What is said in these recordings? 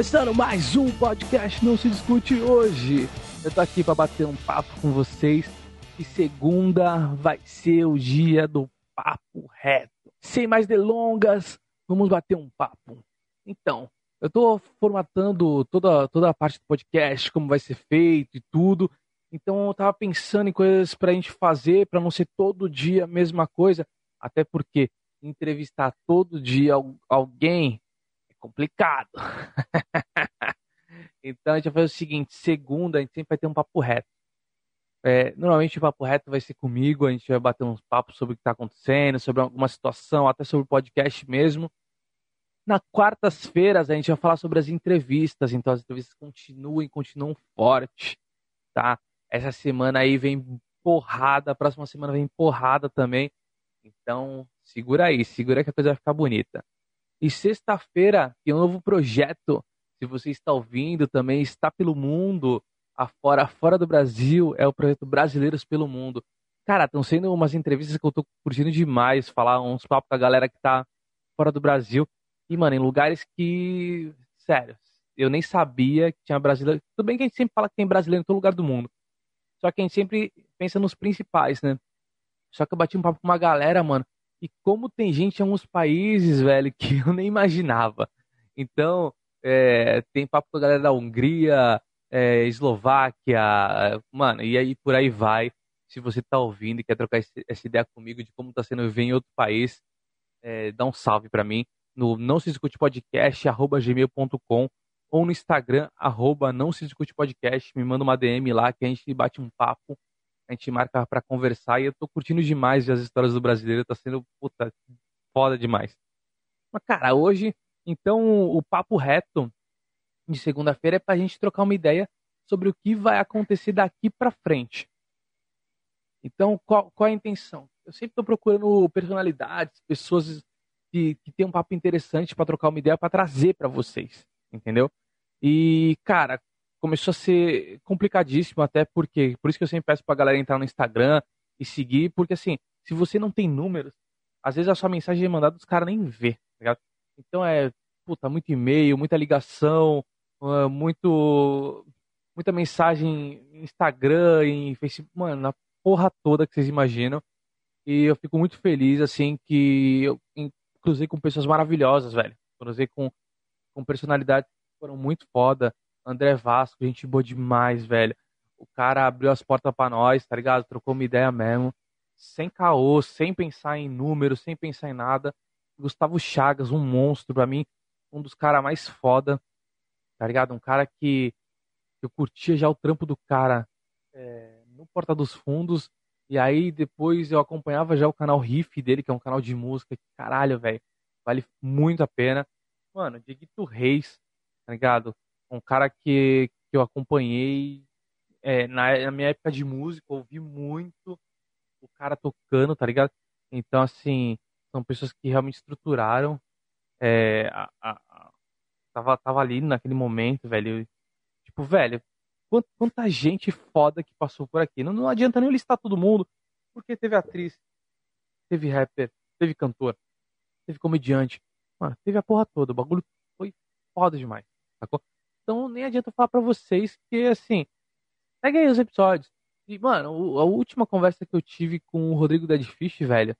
Começando mais um podcast Não Se Discute hoje. Eu tô aqui para bater um papo com vocês e segunda vai ser o dia do papo reto. Sem mais delongas, vamos bater um papo. Então, eu tô formatando toda, toda a parte do podcast, como vai ser feito e tudo. Então eu tava pensando em coisas pra gente fazer, para não ser todo dia a mesma coisa, até porque entrevistar todo dia alguém complicado. então a gente vai fazer o seguinte: segunda a gente sempre vai ter um papo reto. É, normalmente o papo reto vai ser comigo, a gente vai bater uns papos sobre o que está acontecendo, sobre alguma situação, até sobre o podcast mesmo. Na quartas-feiras a gente vai falar sobre as entrevistas, então as entrevistas continuam e continuam forte, tá? Essa semana aí vem porrada, a próxima semana vem porrada também. Então, segura aí, segura que a coisa vai ficar bonita. E sexta-feira tem um novo projeto. Se você está ouvindo também, está pelo mundo, afora, fora do Brasil, é o projeto Brasileiros pelo Mundo. Cara, estão sendo umas entrevistas que eu tô curtindo demais, falar uns papos com a galera que tá fora do Brasil. E, mano, em lugares que, sério, eu nem sabia que tinha brasileiro. Tudo bem que a gente sempre fala que tem brasileiro em todo lugar do mundo. Só que a gente sempre pensa nos principais, né? Só que eu bati um papo com uma galera, mano, e como tem gente em alguns países, velho, que eu nem imaginava. Então, é, tem papo com a galera da Hungria, é, Eslováquia, mano, e aí por aí vai. Se você tá ouvindo e quer trocar esse, essa ideia comigo de como tá sendo viver em outro país, é, dá um salve para mim no não se discute podcast arroba gmail.com ou no Instagram arroba não se discute podcast, me manda uma DM lá que a gente bate um papo a gente marca para conversar e eu tô curtindo demais as histórias do brasileiro, tá sendo puta foda demais. Mas cara, hoje, então o papo reto de segunda-feira é pra gente trocar uma ideia sobre o que vai acontecer daqui para frente. Então, qual, qual é a intenção? Eu sempre estou procurando personalidades, pessoas que, que têm um papo interessante para trocar uma ideia para trazer para vocês, entendeu? E, cara, começou a ser complicadíssimo, até porque, por isso que eu sempre peço pra galera entrar no Instagram e seguir, porque assim, se você não tem números, às vezes a sua mensagem é mandada os caras nem vê, tá? Então é, puta, muito e-mail, muita ligação, muito muita mensagem em Instagram, em Facebook, mano, na porra toda que vocês imaginam. E eu fico muito feliz, assim, que eu cruzei com pessoas maravilhosas, velho. Cruzei com, com personalidades que foram muito foda. André Vasco, gente boa demais, velho. O cara abriu as portas para nós, tá ligado? Trocou uma ideia mesmo. Sem caô, sem pensar em números, sem pensar em nada. Gustavo Chagas, um monstro, pra mim, um dos caras mais foda, tá ligado? Um cara que eu curtia já o trampo do cara é, no Porta dos Fundos. E aí depois eu acompanhava já o canal Riff dele, que é um canal de música. Caralho, velho. Vale muito a pena. Mano, Dieguito Reis, tá ligado? Um cara que, que eu acompanhei é, na, na, minha época de música, ouvi muito o cara tocando, tá ligado? Então, assim, são pessoas que realmente estruturaram. É, a, a, tava, tava ali naquele momento, velho. Tipo, velho, quanta, quanta gente foda que passou por aqui. Não, não adianta nem listar todo mundo, porque teve atriz, teve rapper, teve cantor, teve comediante. Mano, teve a porra toda. O bagulho foi foda demais, sacou? Então nem adianta falar para vocês que, assim, peguem aí os episódios. E, mano, a última conversa que eu tive com o Rodrigo Deadfish, velho,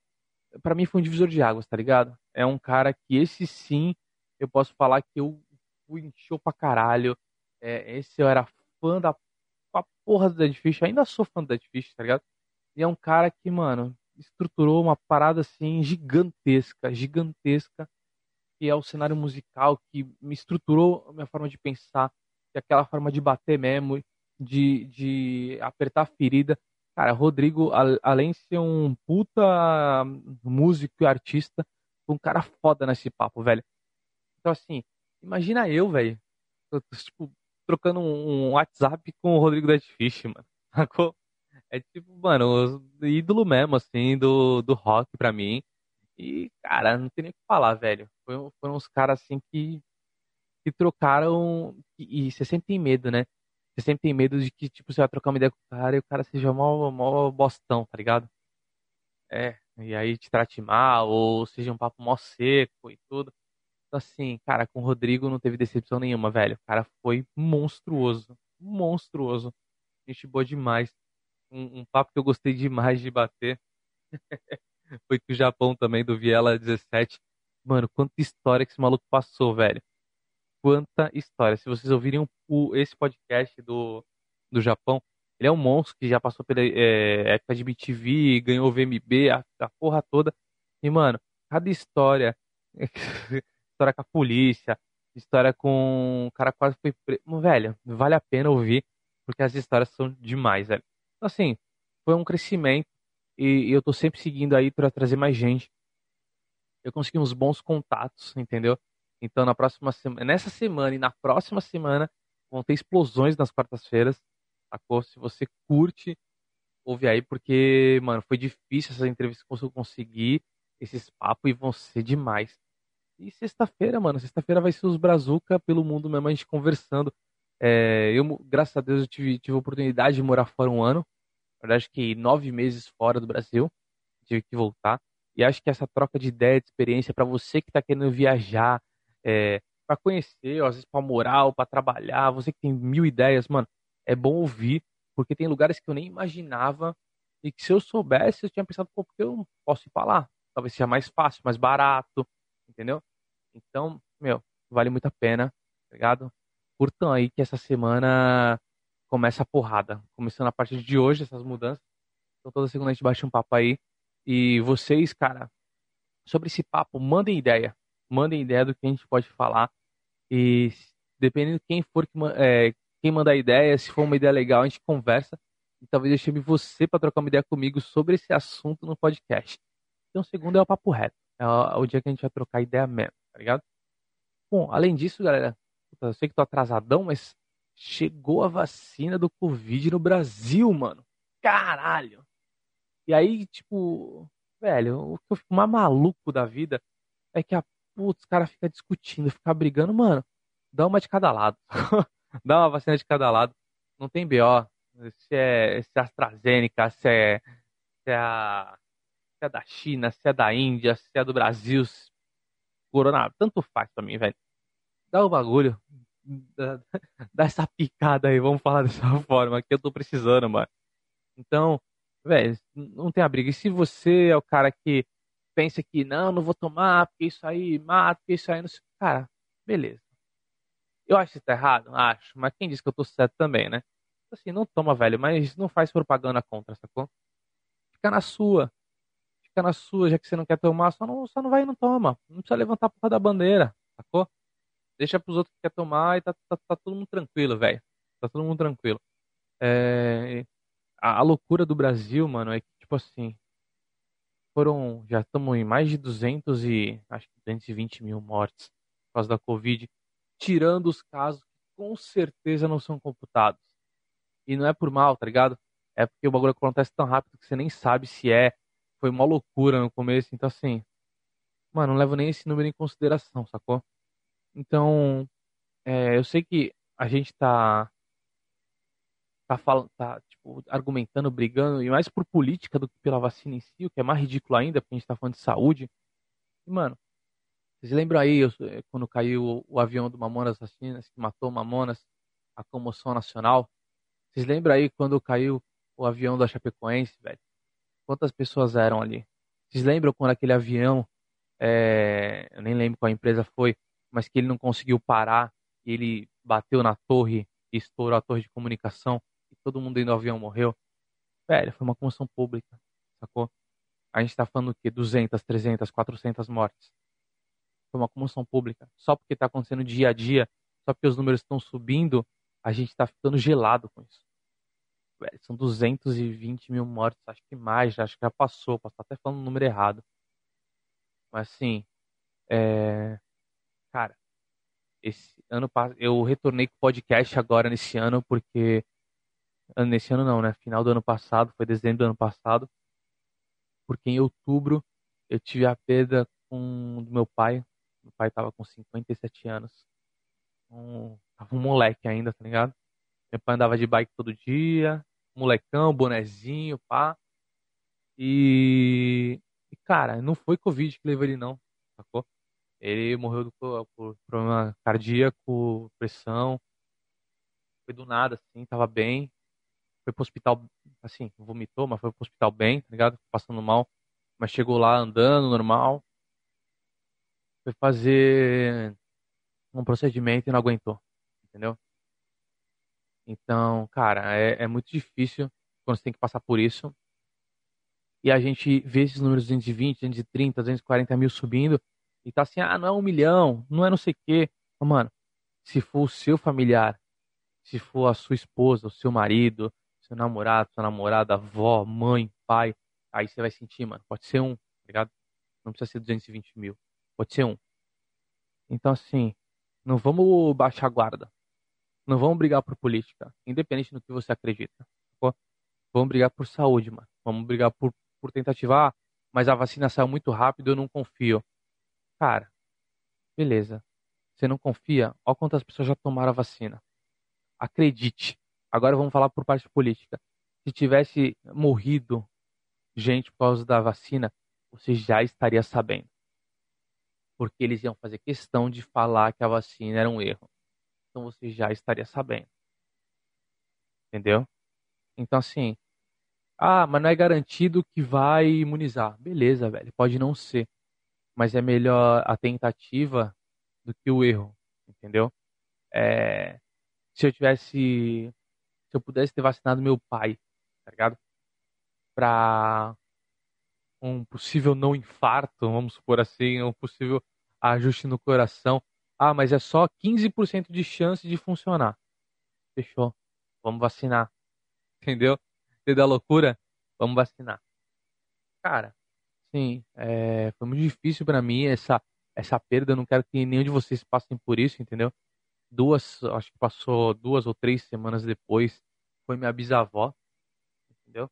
para mim foi um divisor de águas, tá ligado? É um cara que esse sim, eu posso falar que eu fui em pra caralho. É, esse eu era fã da porra do Deadfish, ainda sou fã do Deadfish, tá ligado? E é um cara que, mano, estruturou uma parada assim gigantesca, gigantesca que é o cenário musical que me estruturou a minha forma de pensar, que é aquela forma de bater mesmo, de, de apertar a ferida. Cara, Rodrigo, além de ser um puta músico e artista, um cara foda nesse papo, velho. Então, assim, imagina eu, velho, tipo, trocando um WhatsApp com o Rodrigo Deadfish, mano. É tipo, mano, ídolo mesmo, assim, do, do rock pra mim. E, cara, não tem nem o que falar, velho. Foram, foram uns caras assim que, que trocaram. E, e você sempre tem medo, né? Você sempre tem medo de que, tipo, você vai trocar uma ideia com o cara e o cara seja mó, mó bostão, tá ligado? É, e aí te trate mal, ou seja um papo mó seco e tudo. Então, assim, cara, com o Rodrigo não teve decepção nenhuma, velho. O cara foi monstruoso. Monstruoso. Gente boa demais. Um, um papo que eu gostei demais de bater. foi com o Japão também, do Viela 17. Mano, quanta história que esse maluco passou, velho. Quanta história. Se vocês ouvirem o, esse podcast do, do Japão, ele é um monstro que já passou pela é, época de BTV, ganhou VMB, a, a porra toda. E, mano, cada história história com a polícia, história com o cara quase foi preso. Velho, vale a pena ouvir, porque as histórias são demais, velho. Então, assim, foi um crescimento e, eu tô sempre seguindo aí para trazer mais gente. Eu consegui uns bons contatos, entendeu? Então, na próxima semana, nessa semana e na próxima semana, vão ter explosões nas quartas-feiras? Se você curte, ouve aí, porque, mano, foi difícil essas entrevistas que eu consegui, esses papos, e vão ser demais. E sexta-feira, mano, sexta-feira vai ser os Brazuca pelo mundo mesmo, a gente conversando. É, eu, graças a Deus, eu tive, tive a oportunidade de morar fora um ano. Na verdade, que nove meses fora do Brasil. Tive que voltar. E acho que essa troca de ideia, de experiência, para você que está querendo viajar, é, para conhecer, às vezes para morar, para trabalhar, você que tem mil ideias, mano, é bom ouvir, porque tem lugares que eu nem imaginava e que se eu soubesse, eu tinha pensado, pô, porque eu não posso ir para lá? Talvez seja mais fácil, mais barato, entendeu? Então, meu, vale muito a pena, tá ligado? Curtam aí que essa semana começa a porrada. Começando a partir de hoje, essas mudanças. Então toda segunda a gente baixa um papo aí. E vocês, cara, sobre esse papo, mandem ideia. Mandem ideia do que a gente pode falar. E dependendo de quem for que, é, quem mandar ideia, se for uma ideia legal, a gente conversa. E talvez eu chame você para trocar uma ideia comigo sobre esse assunto no podcast. Então, segundo é o papo reto. É o dia que a gente vai trocar ideia mesmo tá ligado? Bom, além disso, galera, eu sei que tô atrasadão, mas chegou a vacina do Covid no Brasil, mano. Caralho! E aí, tipo, velho, o que eu fico mais maluco da vida é que a putz, os caras ficam discutindo, ficam brigando, mano. Dá uma de cada lado. dá uma vacina de cada lado. Não tem BO. Se é, se é AstraZeneca, se é, se é, a, se é da China, se é da Índia, se é do Brasil, Corona, tanto faz pra mim, velho. Dá o bagulho. Dá, dá, essa picada aí, vamos falar dessa forma, que eu tô precisando, mano. Então, velho, não tem a briga. E se você é o cara que pensa que não, não vou tomar, porque isso aí mata, porque isso aí não sei. Cara, beleza. Eu acho que tá errado? Acho. Mas quem disse que eu tô certo também, né? Assim, não toma, velho, mas não faz propaganda contra, sacou? Fica na sua fica na sua, já que você não quer tomar, só não, só não vai e não toma. Não precisa levantar a porra da bandeira, sacou? Deixa pros outros que quer tomar e tá, tá, tá todo mundo tranquilo, velho. Tá todo mundo tranquilo. É, a, a, loucura do Brasil, mano, é que, tipo assim, foram, já estamos em mais de 200 e, acho que 220 mil mortes por causa da Covid, tirando os casos que com certeza não são computados. E não é por mal, tá ligado? É porque o bagulho acontece tão rápido que você nem sabe se é foi uma loucura no começo, então assim, mano, não levo nem esse número em consideração, sacou? Então, é, eu sei que a gente tá tá falando, tá tipo argumentando, brigando e mais por política do que pela vacina em si, o que é mais ridículo ainda, porque a gente tá falando de saúde. E, mano, vocês lembram aí eu, quando caiu o, o, avião do Mamonas Assassinas que matou Mamonas, a comoção nacional? Vocês lembram aí quando caiu o avião da Chapecoense, velho? Quantas pessoas eram ali? Vocês lembram quando aquele avião, é, eu nem lembro qual empresa foi, mas que ele não conseguiu parar e ele bateu na torre e estourou a torre de comunicação todo mundo dentro do avião morreu? Velho, foi uma comoção pública, sacou? A gente tá falando o quê? 200, 300, 400 mortes. Foi uma comoção pública. Só porque tá acontecendo dia a dia, só porque os números estão subindo, a gente tá ficando gelado com isso velho, são 220 mil mortes, acho que mais, acho que já passou, posso estar até falando o número errado. Mas assim, é... cara, esse ano eu retornei com podcast agora nesse ano, porque nesse ano não, né? Final do ano passado, foi dezembro do ano passado, porque em outubro eu tive a perda com do meu pai. Meu pai tava com 57 anos. Um, tava um moleque ainda, tá ligado? Meu pai andava de bike todo dia, molecão, bonezinho, pá. E, e, cara, não foi Covid que levou ele não, sacou? Ele morreu do, por problema cardíaco, pressão. Foi do nada, assim, tava bem. Foi pro hospital, assim, vomitou, mas foi pro hospital bem, tá ligado? Passando mal. Mas chegou lá andando, normal. Foi fazer um procedimento e não aguentou, entendeu? Então, cara, é, é muito difícil quando você tem que passar por isso. E a gente vê esses números 220, 230, 240 mil subindo e tá assim, ah, não é um milhão, não é não sei o quê. mano, se for o seu familiar, se for a sua esposa, o seu marido, seu namorado, sua namorada, avó, mãe, pai, aí você vai sentir, mano. Pode ser um, tá ligado? Não precisa ser 220 mil. Pode ser um. Então, assim, não vamos baixar a guarda. Não vamos brigar por política, independente do que você acredita. Vamos brigar por saúde, mano. Vamos brigar por, por tentativa. Ah, mas a vacina saiu muito rápido, eu não confio. Cara, beleza. Você não confia? Olha quantas pessoas já tomaram a vacina. Acredite. Agora vamos falar por parte política. Se tivesse morrido gente por causa da vacina, você já estaria sabendo. Porque eles iam fazer questão de falar que a vacina era um erro. Então você já estaria sabendo. Entendeu? Então, assim. Ah, mas não é garantido que vai imunizar. Beleza, velho. Pode não ser mas é melhor a tentativa do que o erro, entendeu? É, se eu tivesse, se eu pudesse ter vacinado meu pai, tá ligado? Pra um possível não infarto, vamos supor assim, um possível ajuste no coração. Ah, mas é só 15% de chance de funcionar. Fechou. Vamos vacinar. Entendeu? Entendeu a loucura? Vamos vacinar. Cara, Sim, é, foi muito difícil para mim essa, essa perda. Eu não quero que nenhum de vocês passem por isso, entendeu? Duas, acho que passou duas ou três semanas depois, foi minha bisavó, entendeu?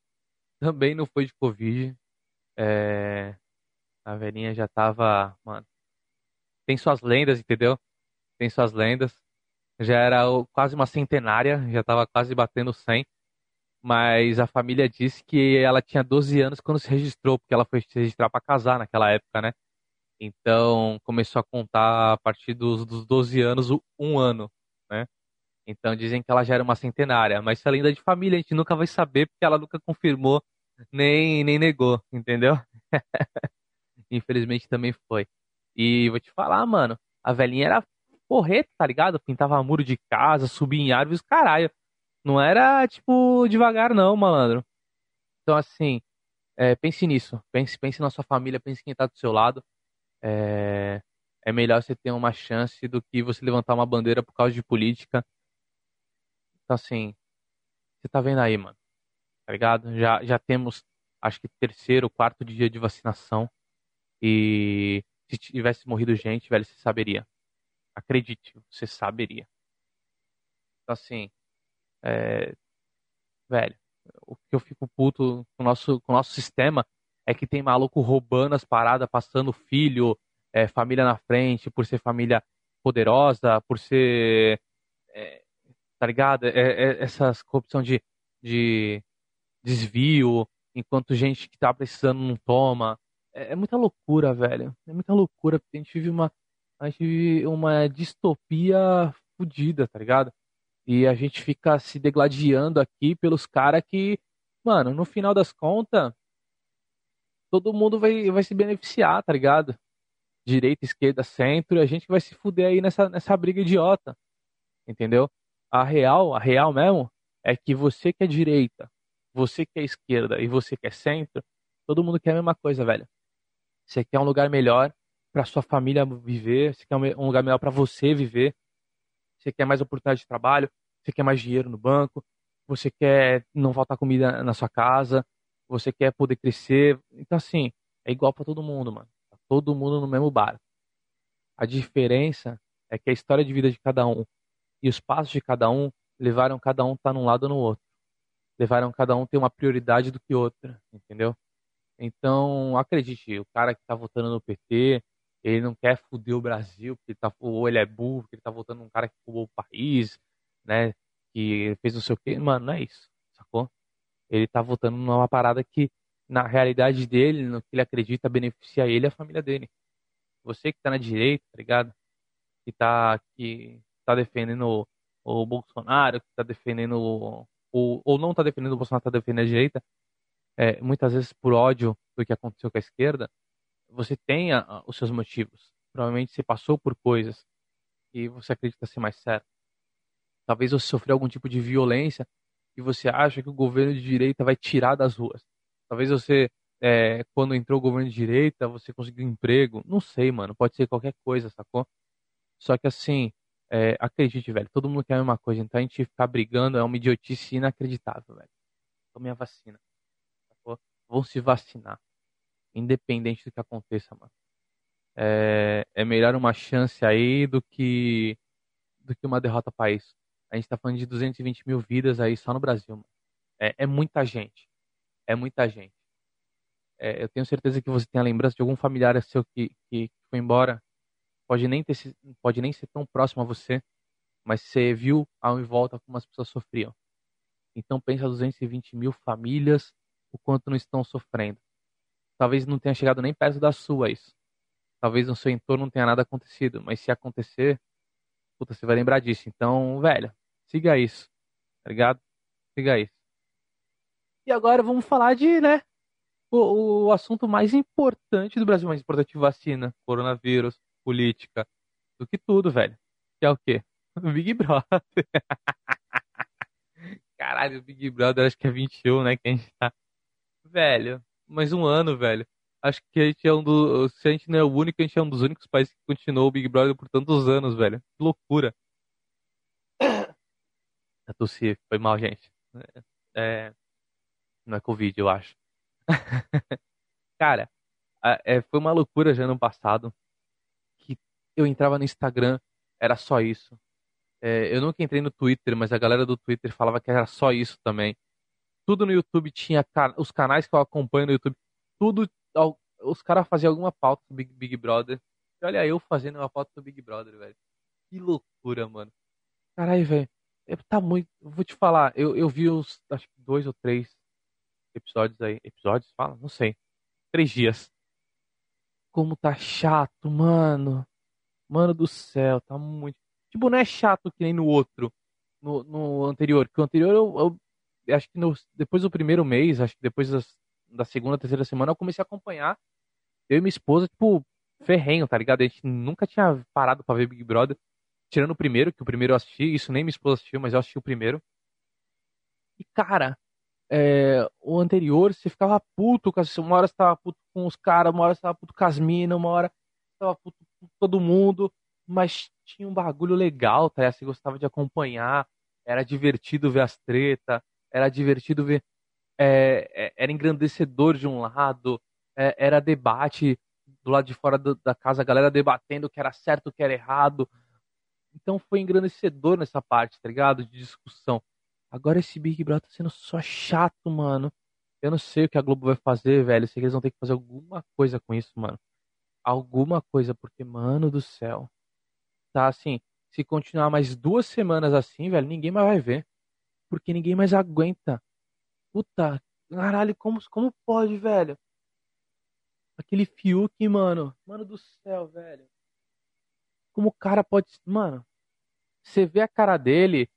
Também não foi de Covid. É, a velhinha já tava, mano, tem suas lendas, entendeu? Tem suas lendas. Já era quase uma centenária, já tava quase batendo 100 mas a família disse que ela tinha 12 anos quando se registrou, porque ela foi se registrar para casar naquela época, né? Então começou a contar a partir dos, dos 12 anos um ano, né? Então dizem que ela já era uma centenária, mas se é de família, a gente nunca vai saber porque ela nunca confirmou nem, nem negou, entendeu? Infelizmente também foi. E vou te falar, mano, a velhinha era porreta, tá ligado? Pintava muro de casa, subia em árvores, caralho. Não era, tipo, devagar, não, malandro. Então, assim, é, pense nisso. Pense, pense na sua família, pense em quem tá do seu lado. É, é melhor você ter uma chance do que você levantar uma bandeira por causa de política. Então, assim, você tá vendo aí, mano. Tá ligado? Já, já temos, acho que, terceiro, quarto dia de vacinação. E se tivesse morrido gente, velho, você saberia. Acredite, você saberia. Então, assim, é, velho, o que eu fico puto com o nosso, com o nosso sistema é que tem maluco roubando as paradas, passando filho, é, família na frente, por ser família poderosa, por ser. É, tá ligado? É, é, essas corrupção de, de desvio, enquanto gente que tá precisando não toma. É, é muita loucura, velho. É muita loucura, porque a gente vive uma, a gente vive uma distopia fodida, tá ligado? E a gente fica se degladiando aqui pelos caras que, mano, no final das contas, todo mundo vai, vai se beneficiar, tá ligado? Direita, esquerda, centro, e a gente vai se fuder aí nessa, nessa briga idiota. Entendeu? A real, a real mesmo, é que você que é direita, você que é esquerda e você que é centro, todo mundo quer a mesma coisa, velho. Você quer um lugar melhor para sua família viver, você quer um lugar melhor para você viver, você quer mais oportunidade de trabalho, você quer mais dinheiro no banco, você quer não faltar comida na sua casa, você quer poder crescer. Então, assim, é igual para todo mundo, mano. Tá todo mundo no mesmo bar. A diferença é que a história de vida de cada um e os passos de cada um levaram cada um estar tá num lado ou no outro. Levaram cada um ter uma prioridade do que outra, entendeu? Então, acredite, o cara que tá votando no PT, ele não quer foder o Brasil, porque ele tá, ou ele é burro, porque ele tá votando um cara que roubou o país, né? Que fez não sei o quê. Mano, não é isso? Ele tá votando numa parada que, na realidade dele, no que ele acredita, beneficia ele e a família dele. Você que tá na direita, tá ligado? Que tá, que tá defendendo o, o Bolsonaro, que tá defendendo o, ou, ou não tá defendendo o Bolsonaro, tá defendendo a direita, é, muitas vezes por ódio do que aconteceu com a esquerda, você tem a, os seus motivos. Provavelmente você passou por coisas e você acredita ser mais certo. Talvez você sofreu algum tipo de violência e você acha que o governo de direita vai tirar das ruas. Talvez você, é, quando entrou o governo de direita, você conseguiu emprego. Não sei, mano. Pode ser qualquer coisa, sacou? Só que assim, é, acredite, velho. Todo mundo quer a mesma coisa. Então a gente ficar brigando é uma idiotice inacreditável, velho. Tome a vacina. Sacou? Vão se vacinar. Independente do que aconteça, mano. É, é melhor uma chance aí do que do que uma derrota para isso. A gente está falando de 220 mil vidas aí só no Brasil. É, é, muita gente. É muita gente. É, eu tenho certeza que você tem a lembrança de algum familiar seu que, que, foi embora. Pode nem, ter, pode nem ser tão próximo a você, mas você viu ao em volta como as pessoas sofriam. Então pensa 220 mil famílias, o quanto não estão sofrendo. Talvez não tenha chegado nem perto das suas. Talvez no seu entorno não tenha nada acontecido, mas se acontecer, puta, você vai lembrar disso. Então, velho, siga isso, tá ligado? Siga isso. E agora vamos falar de, né, o, o assunto mais importante do Brasil, mais importante vacina, coronavírus, política, do que tudo, velho. Que é o quê? O Big Brother. Caralho, o Big Brother acho que é 21, né, que a gente tá. Velho, mais um ano, velho acho que a gente é um dos. Se a gente não é o único, a gente é um dos únicos países que continuou o Big Brother por tantos anos, velho. Que loucura. A tossi, foi mal, gente. É, não é Covid, eu acho. Cara, é, foi uma loucura já no passado. Que eu entrava no Instagram, era só isso. É, eu nunca entrei no Twitter, mas a galera do Twitter falava que era só isso também. Tudo no YouTube tinha. Os canais que eu acompanho no YouTube, tudo os caras faziam alguma pauta do Big, Big Brother. E olha eu fazendo uma pauta do Big Brother, velho. Que loucura, mano. Caralho, velho. É, tá muito. Vou te falar, eu, eu vi os acho que dois ou três episódios aí. Episódios? Fala? Não sei. Três dias. Como tá chato, mano. Mano do céu, tá muito. Tipo, não é chato que nem no outro. No, no anterior. Que o anterior eu, eu, acho que no, depois do primeiro mês, acho que depois das da segunda, terceira semana, eu comecei a acompanhar. Eu e minha esposa, tipo, ferrenho, tá ligado? A gente nunca tinha parado para ver Big Brother. Tirando o primeiro, que o primeiro eu assisti, isso nem minha esposa assistiu, mas eu assisti o primeiro. E, cara, é, o anterior, você ficava puto, uma hora você tava puto com os caras, uma hora você tava puto com as minas, uma hora você tava puto com todo mundo, mas tinha um bagulho legal, tá? Você gostava de acompanhar, era divertido ver as tretas, era divertido ver é, é, era engrandecedor de um lado, é, era debate do lado de fora do, da casa, a galera debatendo o que era certo, o que era errado. Então foi engrandecedor nessa parte, tá ligado? De discussão. Agora esse Big Brother tá sendo só chato, mano. Eu não sei o que a Globo vai fazer, velho. sei que eles vão ter que fazer alguma coisa com isso, mano. Alguma coisa, porque, mano do céu. Tá assim, se continuar mais duas semanas assim, velho, ninguém mais vai ver. Porque ninguém mais aguenta Puta, caralho, como, como pode, velho? Aquele Fiuk, mano. Mano do céu, velho. Como o cara pode. Mano, você vê a cara dele,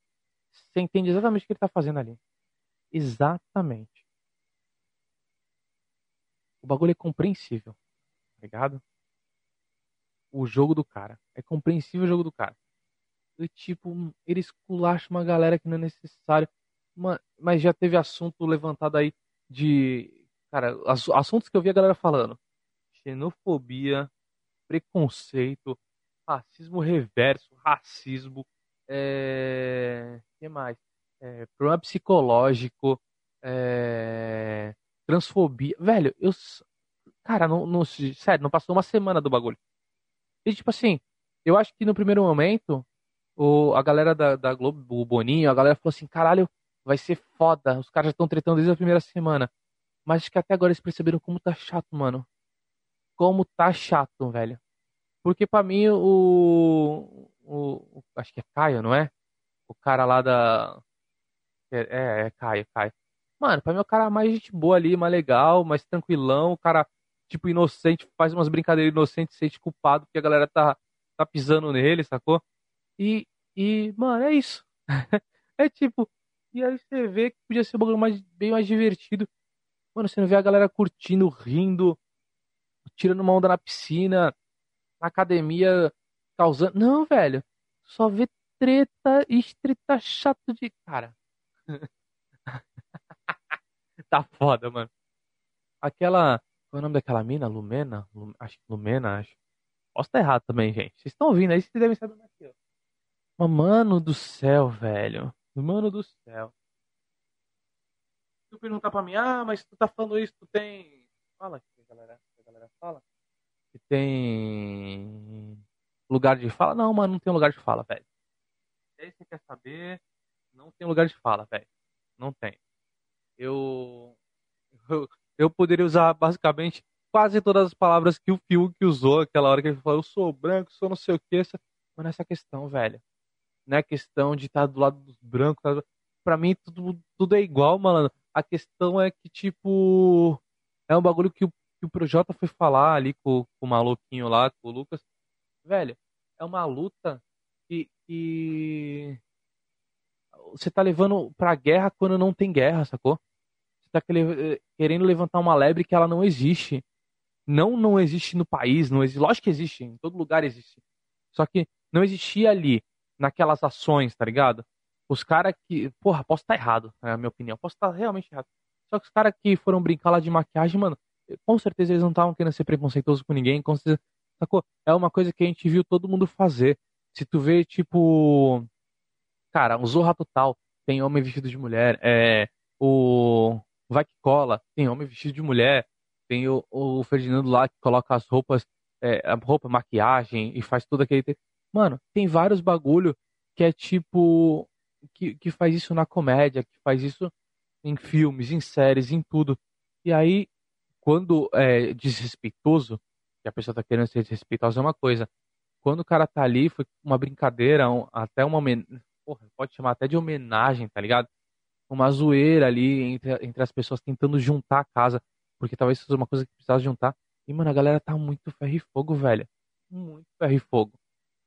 você entende exatamente o que ele tá fazendo ali. Exatamente. O bagulho é compreensível. Tá ligado? O jogo do cara. É compreensível o jogo do cara. E, tipo, ele esculacha uma galera que não é necessário mas já teve assunto levantado aí de. Cara, assuntos que eu vi a galera falando: xenofobia, preconceito, racismo reverso, racismo, é... que mais? É, problema psicológico, é... transfobia. Velho, eu. Cara, não, não, sério, não passou uma semana do bagulho. E tipo assim, eu acho que no primeiro momento, o, a galera da, da Globo, o Boninho, a galera falou assim: caralho vai ser foda. Os caras já estão tretando desde a primeira semana. Mas que até agora eles perceberam como tá chato, mano. Como tá chato, velho. Porque pra mim o. o, acho que é Caio, não é? O cara lá da. É, é, é Caio, Caio. Mano, pra mim é o cara mais gente boa ali, mais legal, mais tranquilão. O cara, tipo, inocente, faz umas brincadeiras inocentes, se sente culpado porque a galera tá, tá pisando nele, sacou? E, e, mano, é isso. é tipo, e aí você vê que podia ser um bagulho mais, bem mais divertido. Mano, você não vê a galera curtindo, rindo, tirando uma onda na piscina, na academia, causando. Não, velho. Só vê treta e treta chato de. Cara. tá foda, mano. Aquela. Qual é o nome daquela mina? Lumena? Acho que Lumena, acho. Posso estar errado também, gente. Vocês estão ouvindo aí, vocês devem saber mais que eu. Mano do céu, velho. Mano do céu. Tu perguntar pra mim, ah, mas tu tá falando isso, tu tem. Fala aqui, galera. A galera fala. Que tem lugar de fala. Não, mano, não tem lugar de fala, velho. Se você quer saber, não tem lugar de fala, velho. Não tem. Eu, eu, eu poderia usar basicamente quase todas as palavras que o Fiuk usou aquela hora que ele falou, eu sou branco, sou não sei o que. Essa... Mano, essa questão, velho. Não é questão de estar do lado dos brancos. Tá? Pra mim, tudo, tudo é igual, mano. A questão é que, tipo, é um bagulho que o, que o Projota foi falar ali com, com o maluquinho lá, com o Lucas. Velho, é uma luta que, que você tá levando pra guerra quando não tem guerra, sacou? Você tá querendo levantar uma lebre que ela não existe. Não não existe no país, não existe. Lógico que existe, em todo lugar existe. Só que não existia ali, naquelas ações, tá ligado? Os caras que. Porra, posso estar tá errado, é a minha opinião. Posso estar tá realmente errado. Só que os caras que foram brincar lá de maquiagem, mano, com certeza eles não estavam querendo ser preconceituosos com ninguém. Com certeza, sacou? É uma coisa que a gente viu todo mundo fazer. Se tu vê, tipo. Cara, o Zorra Total tem homem vestido de mulher. É, o Vai que Cola tem homem vestido de mulher. Tem o, o Ferdinando lá que coloca as roupas, é, roupa, maquiagem e faz tudo aquele. Mano, tem vários bagulho que é tipo. Que, que faz isso na comédia, que faz isso em filmes, em séries, em tudo. E aí, quando é desrespeitoso, que a pessoa tá querendo ser desrespeitosa é uma coisa. Quando o cara tá ali, foi uma brincadeira, um, até uma. Porra, pode chamar até de homenagem, tá ligado? Uma zoeira ali entre, entre as pessoas tentando juntar a casa, porque talvez fosse uma coisa que precisava juntar. E, mano, a galera tá muito ferro e fogo, velho. Muito ferro e fogo.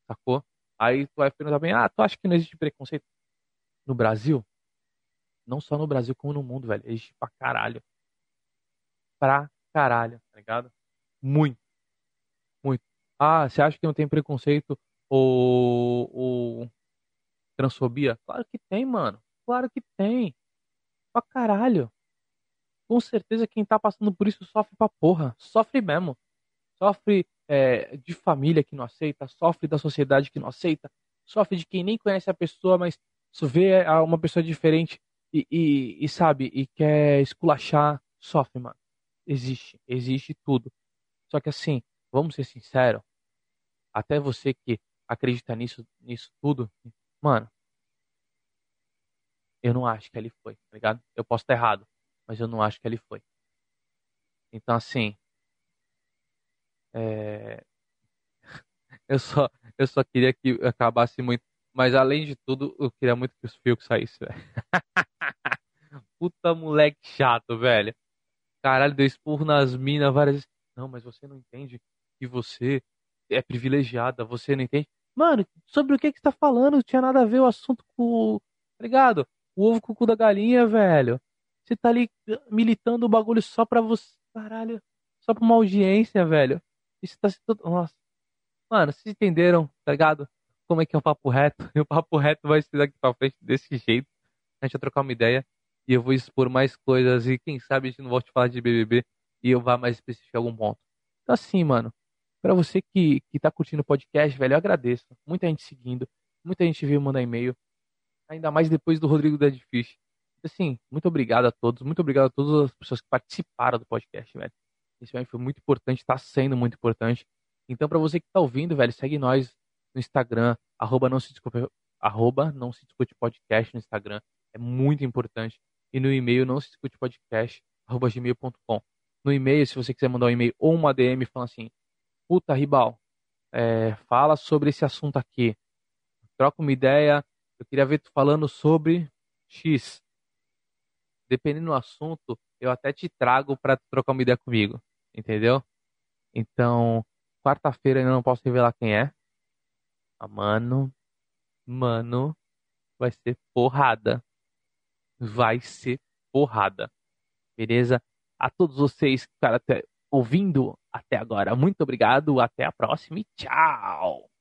Sacou? Aí tu vai perguntar bem, ah, tu acha que não existe preconceito no Brasil? Não só no Brasil, como no mundo, velho. Existe pra caralho. Pra caralho, tá ligado? Muito. Muito. Ah, você acha que não tem preconceito ou, ou transfobia? Claro que tem, mano. Claro que tem. Pra caralho. Com certeza quem tá passando por isso sofre pra porra. Sofre mesmo. Sofre é, de família que não aceita, sofre da sociedade que não aceita, sofre de quem nem conhece a pessoa, mas vê uma pessoa diferente e, e, e sabe, e quer esculachar, sofre, mano. Existe, existe tudo. Só que assim, vamos ser sinceros, até você que acredita nisso, nisso tudo, mano, eu não acho que ele foi, tá ligado? Eu posso estar errado, mas eu não acho que ele foi. Então, assim, é... eu, só, eu só queria que acabasse muito. Mas além de tudo, eu queria muito que os fios saíssem, velho. Puta moleque chato, velho. Caralho, deu esporro nas minas várias vezes. Não, mas você não entende que você é privilegiada, você não entende. Mano, sobre o que que você tá falando? Não tinha nada a ver o assunto com. Tá ligado? O ovo com o cu da galinha, velho. Você tá ali militando o bagulho só pra você. Caralho. Só pra uma audiência, velho. Isso tá tudo. Nossa. Mano, vocês entenderam, tá ligado? Como é que é o papo reto? E o papo reto vai ser daqui pra frente desse jeito. A gente vai trocar uma ideia e eu vou expor mais coisas e quem sabe a gente não volte a falar de BBB e eu vá mais específico em algum ponto. Então assim, mano, para você que, que tá curtindo o podcast, velho, eu agradeço. Muita gente seguindo, muita gente veio mandar e-mail, ainda mais depois do Rodrigo Deadfish. Assim, muito obrigado a todos, muito obrigado a todas as pessoas que participaram do podcast, velho. Esse foi muito importante, está sendo muito importante. Então, para você que está ouvindo, velho, segue nós no Instagram, arroba não se discute, arroba não se discute podcast no Instagram. É muito importante. E no e-mail não se discute podcast, arroba gmail.com. No e-mail, se você quiser mandar um e-mail ou uma DM falando assim, puta, Ribal, é, fala sobre esse assunto aqui. Troca uma ideia. Eu queria ver tu falando sobre X. Dependendo do assunto, eu até te trago para trocar uma ideia comigo, entendeu? Então, quarta-feira ainda não posso revelar quem é. Ah, mano, mano, vai ser porrada. Vai ser porrada. Beleza? A todos vocês que ficaram até, ouvindo até agora, muito obrigado. Até a próxima e tchau!